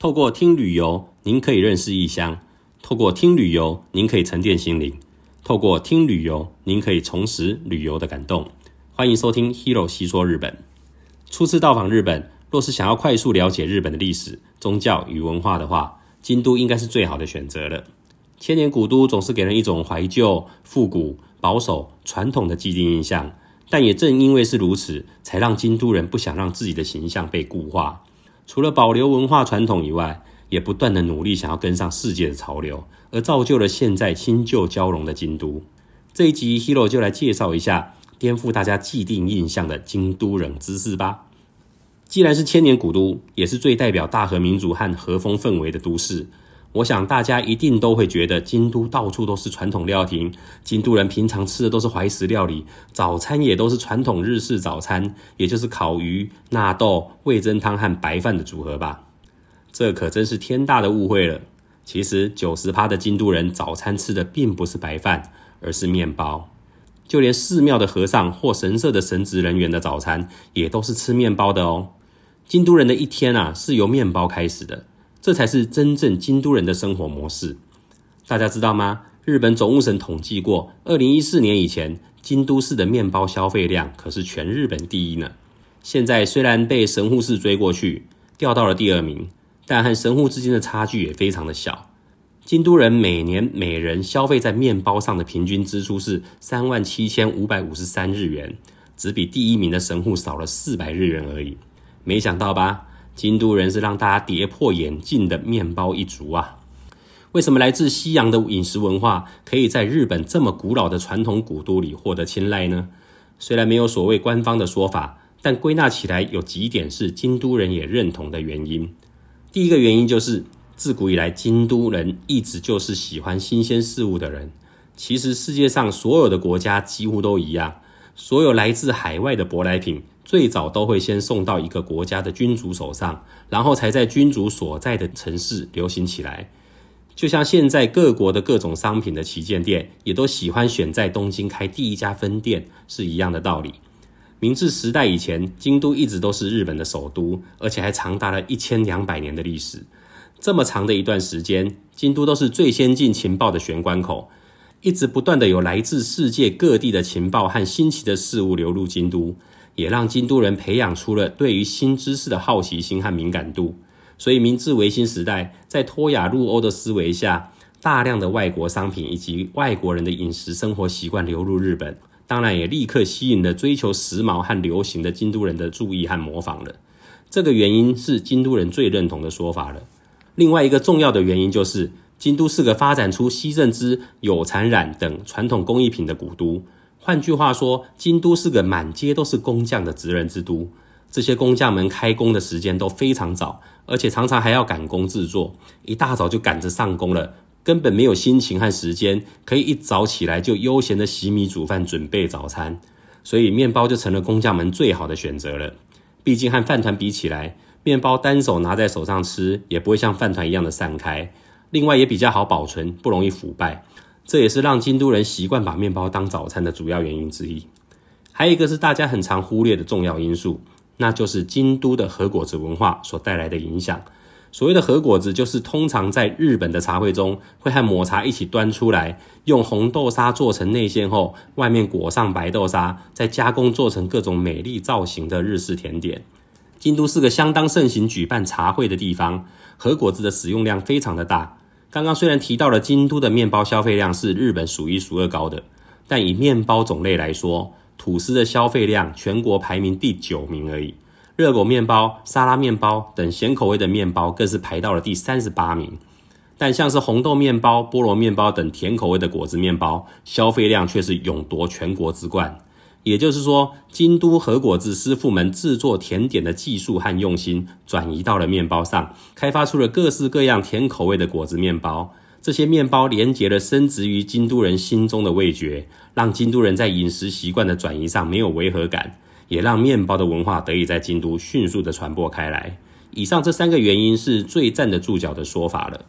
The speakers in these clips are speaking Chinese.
透过听旅游，您可以认识异乡；透过听旅游，您可以沉淀心灵；透过听旅游，您可以重拾旅游的感动。欢迎收听《Hero 细说日本》。初次到访日本，若是想要快速了解日本的历史、宗教与文化的话，京都应该是最好的选择了。千年古都总是给人一种怀旧、复古、保守、传统的既定印象，但也正因为是如此，才让京都人不想让自己的形象被固化。除了保留文化传统以外，也不断的努力想要跟上世界的潮流，而造就了现在新旧交融的京都。这一集 Hero 就来介绍一下颠覆大家既定印象的京都冷知识吧。既然是千年古都，也是最代表大和民族和和风氛围的都市，我想大家一定都会觉得京都到处都是传统料亭，京都人平常吃的都是怀石料理，早餐也都是传统日式早餐，也就是烤鱼、纳豆、味噌汤和白饭的组合吧。这可真是天大的误会了。其实九十趴的京都人早餐吃的并不是白饭，而是面包。就连寺庙的和尚或神社的神职人员的早餐，也都是吃面包的哦。京都人的一天啊，是由面包开始的，这才是真正京都人的生活模式。大家知道吗？日本总务省统计过，二零一四年以前，京都市的面包消费量可是全日本第一呢。现在虽然被神户市追过去，掉到了第二名，但和神户之间的差距也非常的小。京都人每年每人消费在面包上的平均支出是三万七千五百五十三日元，只比第一名的神户少了四百日元而已。没想到吧？京都人是让大家跌破眼镜的面包一族啊！为什么来自西洋的饮食文化可以在日本这么古老的传统古都里获得青睐呢？虽然没有所谓官方的说法，但归纳起来有几点是京都人也认同的原因。第一个原因就是，自古以来京都人一直就是喜欢新鲜事物的人。其实世界上所有的国家几乎都一样，所有来自海外的舶来品。最早都会先送到一个国家的君主手上，然后才在君主所在的城市流行起来。就像现在各国的各种商品的旗舰店，也都喜欢选在东京开第一家分店，是一样的道理。明治时代以前，京都一直都是日本的首都，而且还长达了一千两百年的历史。这么长的一段时间，京都都是最先进情报的玄关口，一直不断的有来自世界各地的情报和新奇的事物流入京都。也让京都人培养出了对于新知识的好奇心和敏感度，所以明治维新时代，在脱亚入欧的思维下，大量的外国商品以及外国人的饮食生活习惯流入日本，当然也立刻吸引了追求时髦和流行的京都人的注意和模仿了。这个原因是京都人最认同的说法了。另外一个重要的原因就是，京都是个发展出西正织、有蚕染等传统工艺品的古都。换句话说，京都是个满街都是工匠的职人之都。这些工匠们开工的时间都非常早，而且常常还要赶工制作，一大早就赶着上工了，根本没有心情和时间可以一早起来就悠闲的洗米煮饭准备早餐。所以面包就成了工匠们最好的选择了。毕竟和饭团比起来，面包单手拿在手上吃也不会像饭团一样的散开，另外也比较好保存，不容易腐败。这也是让京都人习惯把面包当早餐的主要原因之一。还有一个是大家很常忽略的重要因素，那就是京都的和果子文化所带来的影响。所谓的和果子，就是通常在日本的茶会中会和抹茶一起端出来，用红豆沙做成内馅后，外面裹上白豆沙，再加工做成各种美丽造型的日式甜点。京都是个相当盛行举办茶会的地方，和果子的使用量非常的大。刚刚虽然提到了京都的面包消费量是日本数一数二高的，但以面包种类来说，吐司的消费量全国排名第九名而已。热狗面包、沙拉面包等咸口味的面包更是排到了第三十八名。但像是红豆面包、菠萝面包等甜口味的果子面包，消费量却是勇夺全国之冠。也就是说，京都和果子师傅们制作甜点的技术和用心转移到了面包上，开发出了各式各样甜口味的果子面包。这些面包连接了深植于京都人心中的味觉，让京都人在饮食习惯的转移上没有违和感，也让面包的文化得以在京都迅速的传播开来。以上这三个原因是最站得住脚的说法了。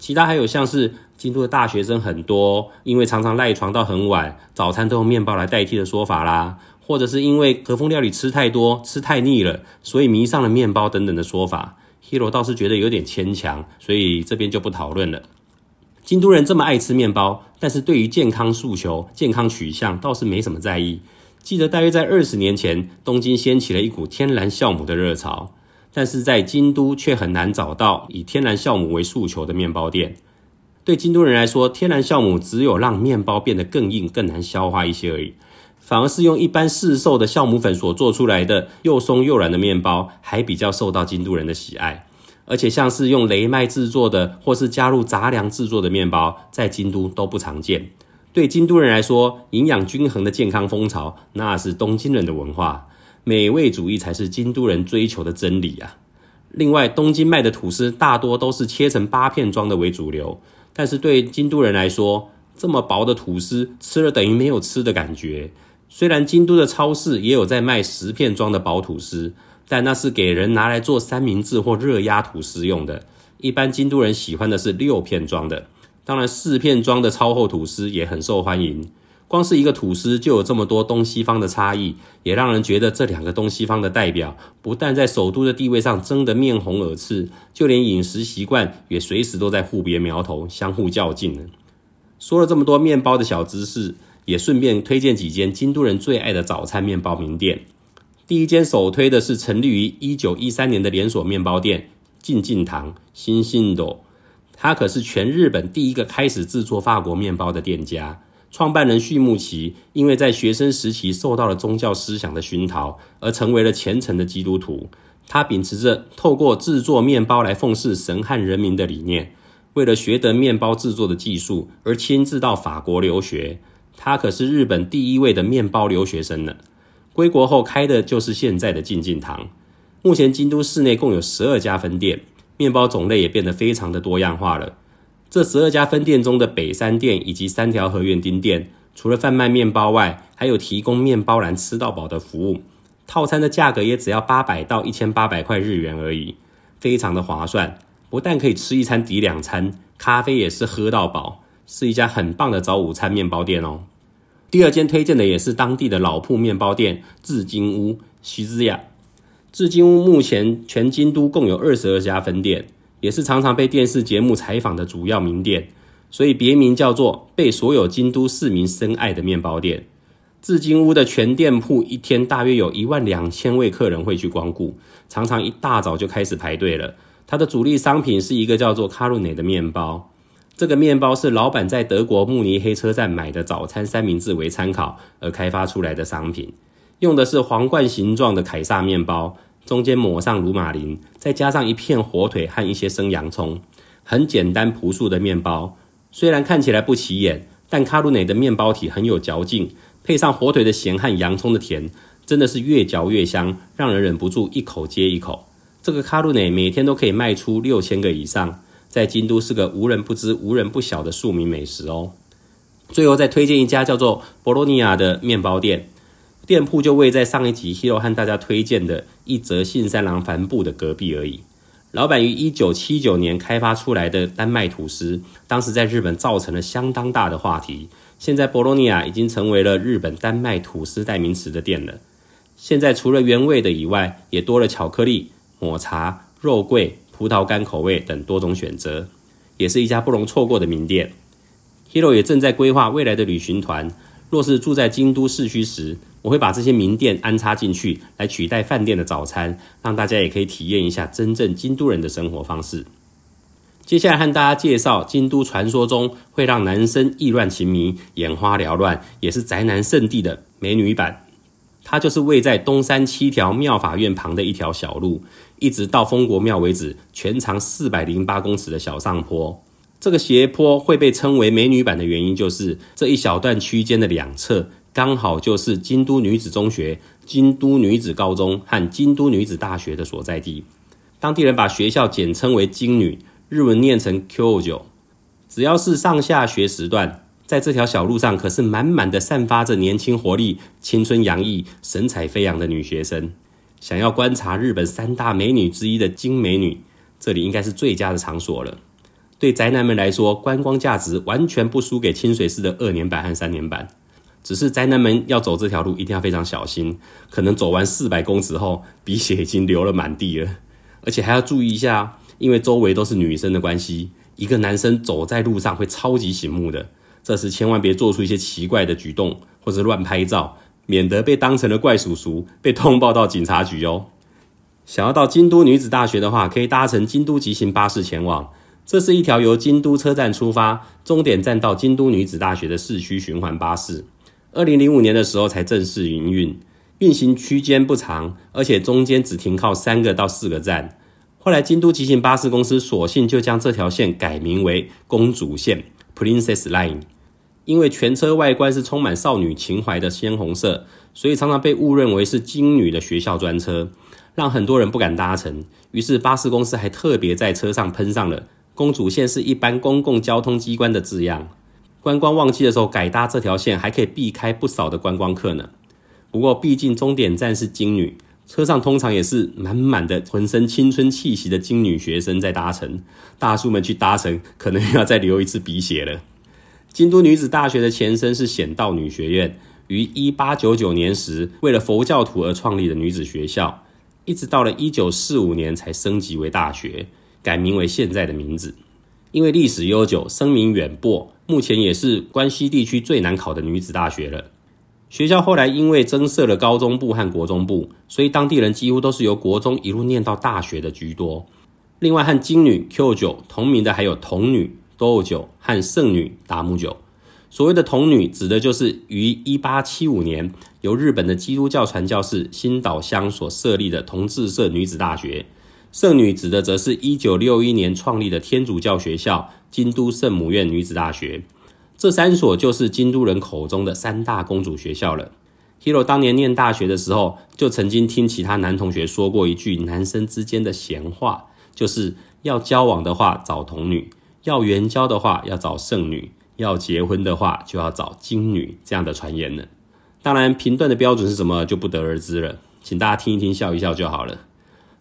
其他还有像是京都的大学生很多，因为常常赖床到很晚，早餐都用面包来代替的说法啦，或者是因为和风料理吃太多、吃太腻了，所以迷上了面包等等的说法。Hero 倒是觉得有点牵强，所以这边就不讨论了。京都人这么爱吃面包，但是对于健康诉求、健康取向倒是没什么在意。记得大约在二十年前，东京掀起了一股天然酵母的热潮，但是在京都却很难找到以天然酵母为诉求的面包店。对京都人来说，天然酵母只有让面包变得更硬、更难消化一些而已。反而是用一般市售的酵母粉所做出来的又松又软的面包，还比较受到京都人的喜爱。而且像是用雷麦制作的，或是加入杂粮制作的面包，在京都都不常见。对京都人来说，营养均衡的健康风潮，那是东京人的文化，美味主义才是京都人追求的真理啊。另外，东京卖的吐司大多都是切成八片装的为主流，但是对京都人来说，这么薄的吐司吃了等于没有吃的感觉。虽然京都的超市也有在卖十片装的薄吐司，但那是给人拿来做三明治或热压吐司用的。一般京都人喜欢的是六片装的。当然，四片装的超厚吐司也很受欢迎。光是一个吐司就有这么多东西方的差异，也让人觉得这两个东西方的代表不但在首都的地位上争得面红耳赤，就连饮食习惯也随时都在互别苗头，相互较劲呢。说了这么多面包的小知识。也顺便推荐几间京都人最爱的早餐面包名店。第一间首推的是成立于一九一三年的连锁面包店进进堂新信斗，它可是全日本第一个开始制作法国面包的店家。创办人序木奇因为在学生时期受到了宗教思想的熏陶，而成为了虔诚的基督徒。他秉持着透过制作面包来奉祀神和人民的理念，为了学得面包制作的技术而亲自到法国留学。他可是日本第一位的面包留学生呢。归国后开的就是现在的进进堂。目前京都市内共有十二家分店，面包种类也变得非常的多样化了。这十二家分店中的北山店以及三条河园町店，除了贩卖面包外，还有提供面包篮吃到饱的服务。套餐的价格也只要八百到一千八百块日元而已，非常的划算。不但可以吃一餐抵两餐，咖啡也是喝到饱，是一家很棒的早午餐面包店哦。第二间推荐的也是当地的老铺面包店至金屋西之亚。至金屋目前全京都共有二十二家分店，也是常常被电视节目采访的主要名店，所以别名叫做被所有京都市民深爱的面包店。至今屋的全店铺一天大约有一万两千位客人会去光顾，常常一大早就开始排队了。它的主力商品是一个叫做卡路内的面包。这个面包是老板在德国慕尼黑车站买的早餐三明治为参考而开发出来的商品，用的是皇冠形状的凯撒面包，中间抹上鲁马林，再加上一片火腿和一些生洋葱，很简单朴素的面包。虽然看起来不起眼，但卡鲁内的面包体很有嚼劲，配上火腿的咸和洋葱的甜，真的是越嚼越香，让人忍不住一口接一口。这个卡鲁内每天都可以卖出六千个以上。在京都是个无人不知、无人不晓的庶民美食哦。最后再推荐一家叫做博洛尼亚的面包店，店铺就位在上一集 Hero 和大家推荐的一则信三郎帆布的隔壁而已。老板于一九七九年开发出来的丹麦吐司，当时在日本造成了相当大的话题。现在博洛尼亚已经成为了日本丹麦吐司代名词的店了。现在除了原味的以外，也多了巧克力、抹茶、肉桂。葡萄干口味等多种选择，也是一家不容错过的名店。Hero 也正在规划未来的旅行团，若是住在京都市区时，我会把这些名店安插进去，来取代饭店的早餐，让大家也可以体验一下真正京都人的生活方式。接下来和大家介绍京都传说中会让男生意乱情迷、眼花缭乱，也是宅男圣地的美女版。它就是位在东山七条妙法院旁的一条小路，一直到丰国庙为止，全长四百零八公尺的小上坡。这个斜坡会被称为美女版的原因，就是这一小段区间的两侧刚好就是京都女子中学、京都女子高中和京都女子大学的所在地。当地人把学校简称为京女，日文念成 Q 九。只要是上下学时段。在这条小路上，可是满满的散发着年轻活力、青春洋溢、神采飞扬的女学生。想要观察日本三大美女之一的金美女，这里应该是最佳的场所了。对宅男们来说，观光价值完全不输给清水寺的二年版和三年版。只是宅男们要走这条路，一定要非常小心，可能走完四百公尺后，鼻血已经流了满地了。而且还要注意一下，因为周围都是女生的关系，一个男生走在路上会超级醒目的。这时千万别做出一些奇怪的举动，或者乱拍照，免得被当成了怪叔叔，被通报到警察局哦。想要到京都女子大学的话，可以搭乘京都急行巴士前往。这是一条由京都车站出发，终点站到京都女子大学的市区循环巴士。二零零五年的时候才正式营运，运行区间不长，而且中间只停靠三个到四个站。后来京都急行巴士公司索性就将这条线改名为公主线 （Princess Line）。因为全车外观是充满少女情怀的鲜红色，所以常常被误认为是金女的学校专车，让很多人不敢搭乘。于是巴士公司还特别在车上喷上了“公主线是一般公共交通机关”的字样。观光旺季的时候改搭这条线，还可以避开不少的观光客呢。不过毕竟终点站是金女，车上通常也是满满的浑身青春气息的金女学生在搭乘，大叔们去搭乘可能要再流一次鼻血了。京都女子大学的前身是显道女学院，于一八九九年时为了佛教徒而创立的女子学校，一直到了一九四五年才升级为大学，改名为现在的名字。因为历史悠久，声名远播，目前也是关西地区最难考的女子大学了。学校后来因为增设了高中部和国中部，所以当地人几乎都是由国中一路念到大学的居多。另外和金女 Q 九同名的还有童女。斗酒和圣女达姆酒，所谓的童女指的就是于一八七五年由日本的基督教传教士新岛乡所设立的同志社女子大学。圣女指的则是一九六一年创立的天主教学校京都圣母院女子大学。这三所就是京都人口中的三大公主学校了。Hero 当年念大学的时候，就曾经听其他男同学说过一句男生之间的闲话，就是要交往的话找童女。要援交的话，要找圣女；要结婚的话，就要找金女。这样的传言呢？当然，评断的标准是什么就不得而知了，请大家听一听，笑一笑就好了。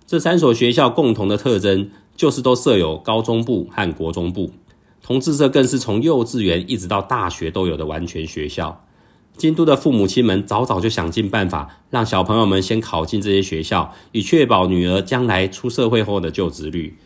这三所学校共同的特征就是都设有高中部和国中部，同志社更是从幼稚园一直到大学都有的完全学校。京都的父母亲们早早就想尽办法，让小朋友们先考进这些学校，以确保女儿将来出社会后的就职率。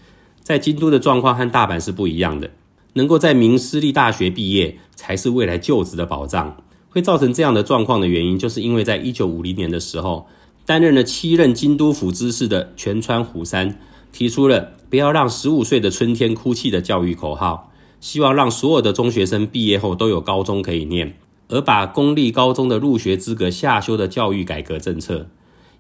在京都的状况和大阪是不一样的，能够在名私立大学毕业才是未来就职的保障。会造成这样的状况的原因，就是因为在一九五零年的时候，担任了七任京都府知事的全川虎山提出了“不要让十五岁的春天哭泣”的教育口号，希望让所有的中学生毕业后都有高中可以念，而把公立高中的入学资格下修的教育改革政策。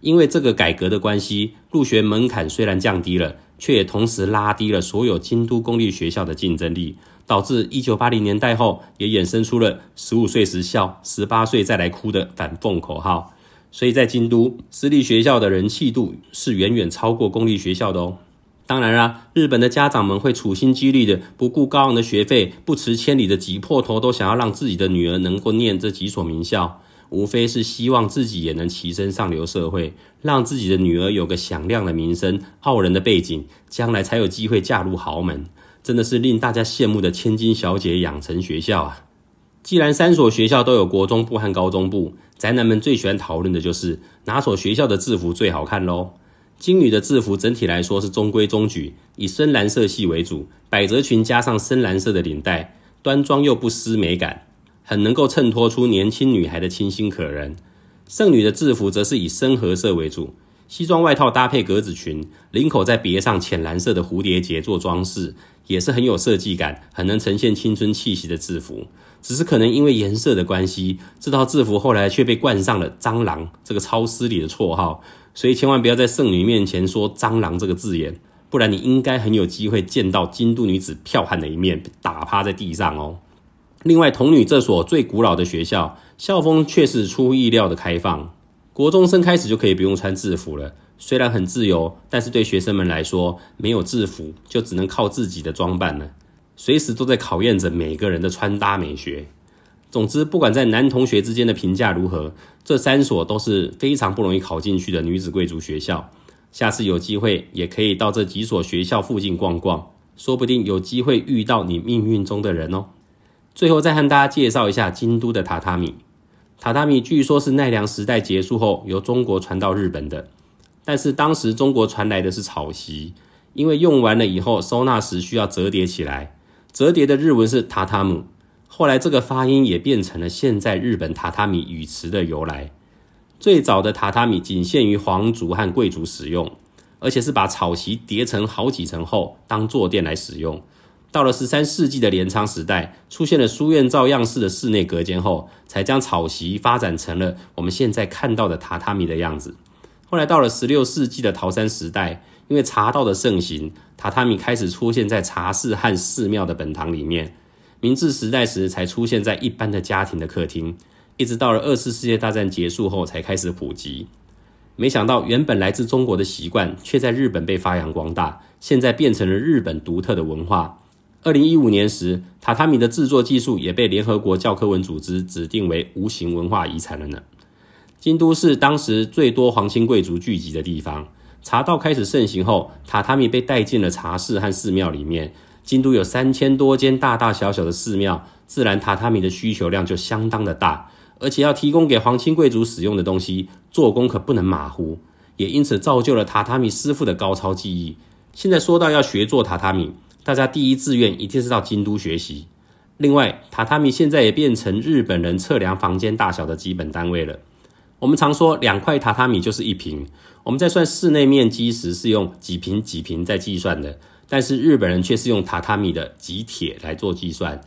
因为这个改革的关系，入学门槛虽然降低了。却也同时拉低了所有京都公立学校的竞争力，导致一九八零年代后也衍生出了“十五岁时笑，十八岁再来哭”的反讽口号。所以在京都，私立学校的人气度是远远超过公立学校的哦。当然啦，日本的家长们会处心积虑的，不顾高昂的学费，不辞千里的挤破头，都想要让自己的女儿能够念这几所名校。无非是希望自己也能跻身上流社会，让自己的女儿有个响亮的名声、傲人的背景，将来才有机会嫁入豪门。真的是令大家羡慕的千金小姐养成学校啊！既然三所学校都有国中部和高中部，宅男们最喜欢讨论的就是哪所学校的制服最好看喽。金女的制服整体来说是中规中矩，以深蓝色系为主，百褶裙加上深蓝色的领带，端庄又不失美感。很能够衬托出年轻女孩的清新可人。剩女的制服则是以深褐色为主，西装外套搭配格子裙，领口再别上浅蓝色的蝴蝶结做装饰，也是很有设计感、很能呈现青春气息的制服。只是可能因为颜色的关系，这套制服后来却被冠上了“蟑螂”这个超失礼的绰号，所以千万不要在圣女面前说“蟑螂”这个字眼，不然你应该很有机会见到京都女子剽悍的一面，被打趴在地上哦。另外，童女这所最古老的学校，校风却是出乎意料的开放。国中生开始就可以不用穿制服了，虽然很自由，但是对学生们来说，没有制服就只能靠自己的装扮了，随时都在考验着每个人的穿搭美学。总之，不管在男同学之间的评价如何，这三所都是非常不容易考进去的女子贵族学校。下次有机会也可以到这几所学校附近逛逛，说不定有机会遇到你命运中的人哦。最后再和大家介绍一下京都的榻榻米。榻榻米据说是奈良时代结束后由中国传到日本的。但是当时中国传来的是草席，因为用完了以后收纳时需要折叠起来，折叠的日文是榻榻米。后来这个发音也变成了现在日本榻榻米语词的由来。最早的榻榻米仅限于皇族和贵族使用，而且是把草席叠成好几层后当坐垫来使用。到了十三世纪的镰仓时代，出现了书院照样式的室内隔间后，才将草席发展成了我们现在看到的榻榻米的样子。后来到了十六世纪的桃山时代，因为茶道的盛行，榻榻米开始出现在茶室和寺庙的本堂里面。明治时代时才出现在一般的家庭的客厅，一直到了二次世界大战结束后才开始普及。没想到原本来自中国的习惯，却在日本被发扬光大，现在变成了日本独特的文化。二零一五年时，榻榻米的制作技术也被联合国教科文组织指定为无形文化遗产了呢。京都是当时最多皇亲贵族聚集的地方，茶道开始盛行后，榻榻米被带进了茶室和寺庙里面。京都有三千多间大大小小的寺庙，自然榻榻米的需求量就相当的大，而且要提供给皇亲贵族使用的东西，做工可不能马虎，也因此造就了榻榻米师傅的高超技艺。现在说到要学做榻榻米。大家第一志愿一定是到京都学习。另外，榻榻米现在也变成日本人测量房间大小的基本单位了。我们常说两块榻榻米就是一平，我们在算室内面积时是用几平几平在计算的，但是日本人却是用榻榻米的几铁来做计算。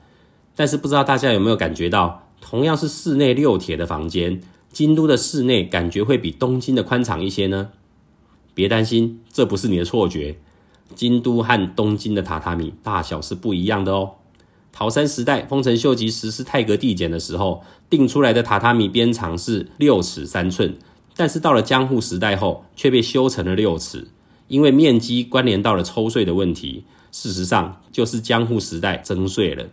但是不知道大家有没有感觉到，同样是室内六铁的房间，京都的室内感觉会比东京的宽敞一些呢？别担心，这不是你的错觉。京都和东京的榻榻米大小是不一样的哦。桃山时代丰臣秀吉实施太阁递减的时候，定出来的榻榻米边长是六尺三寸，但是到了江户时代后却被修成了六尺，因为面积关联到了抽税的问题。事实上就是江户时代征税了，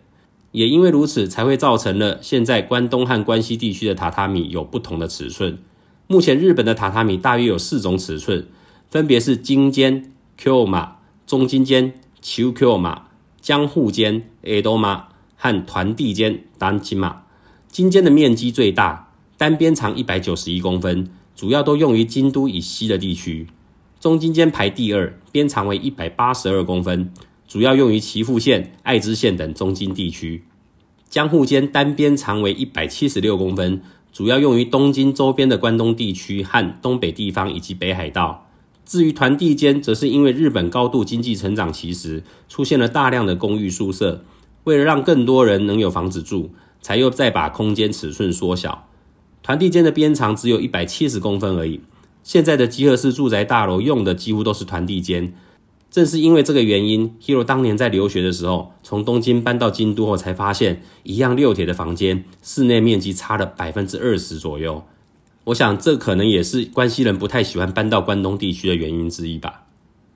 也因为如此才会造成了现在关东和关西地区的榻榻米有不同的尺寸。目前日本的榻榻米大约有四种尺寸，分别是金间、Q 码。中金间、秋 Q 马、江户间、A 多马和团地间、单金马。金间的面积最大，单边长一百九十一公分，主要都用于京都以西的地区。中金间排第二，边长为一百八十二公分，主要用于岐阜县、爱知县等中京地区。江户间单边长为一百七十六公分，主要用于东京周边的关东地区和东北地方以及北海道。至于团地间，则是因为日本高度经济成长期时，出现了大量的公寓宿舍，为了让更多人能有房子住，才又再把空间尺寸缩小。团地间的边长只有一百七十公分而已。现在的集合式住宅大楼用的几乎都是团地间。正是因为这个原因，Hero 当年在留学的时候，从东京搬到京都后，才发现一样六铁的房间，室内面积差了百分之二十左右。我想，这可能也是关西人不太喜欢搬到关东地区的原因之一吧。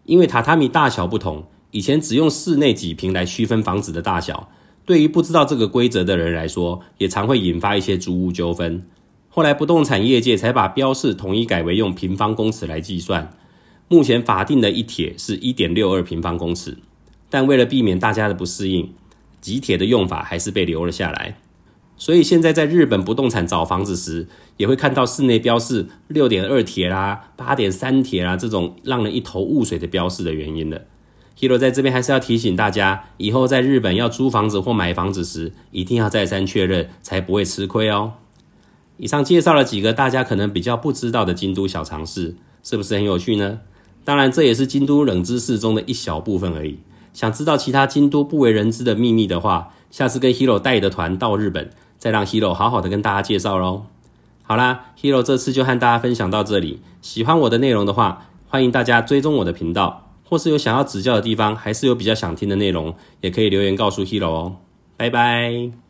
因为榻榻米大小不同，以前只用室内几平来区分房子的大小，对于不知道这个规则的人来说，也常会引发一些租屋纠纷。后来不动产业界才把标示统一改为用平方公尺来计算。目前法定的一铁是一点六二平方公尺，但为了避免大家的不适应，几铁的用法还是被留了下来。所以现在在日本不动产找房子时，也会看到室内标示六点二铁啦、八点三铁啦这种让人一头雾水的标示的原因了。Hero 在这边还是要提醒大家，以后在日本要租房子或买房子时，一定要再三确认，才不会吃亏哦。以上介绍了几个大家可能比较不知道的京都小常识，是不是很有趣呢？当然，这也是京都冷知识中的一小部分而已。想知道其他京都不为人知的秘密的话，下次跟 Hero 带的团到日本。再让 Hero 好好的跟大家介绍喽。好啦，Hero 这次就和大家分享到这里。喜欢我的内容的话，欢迎大家追踪我的频道，或是有想要指教的地方，还是有比较想听的内容，也可以留言告诉 Hero 哦。拜拜。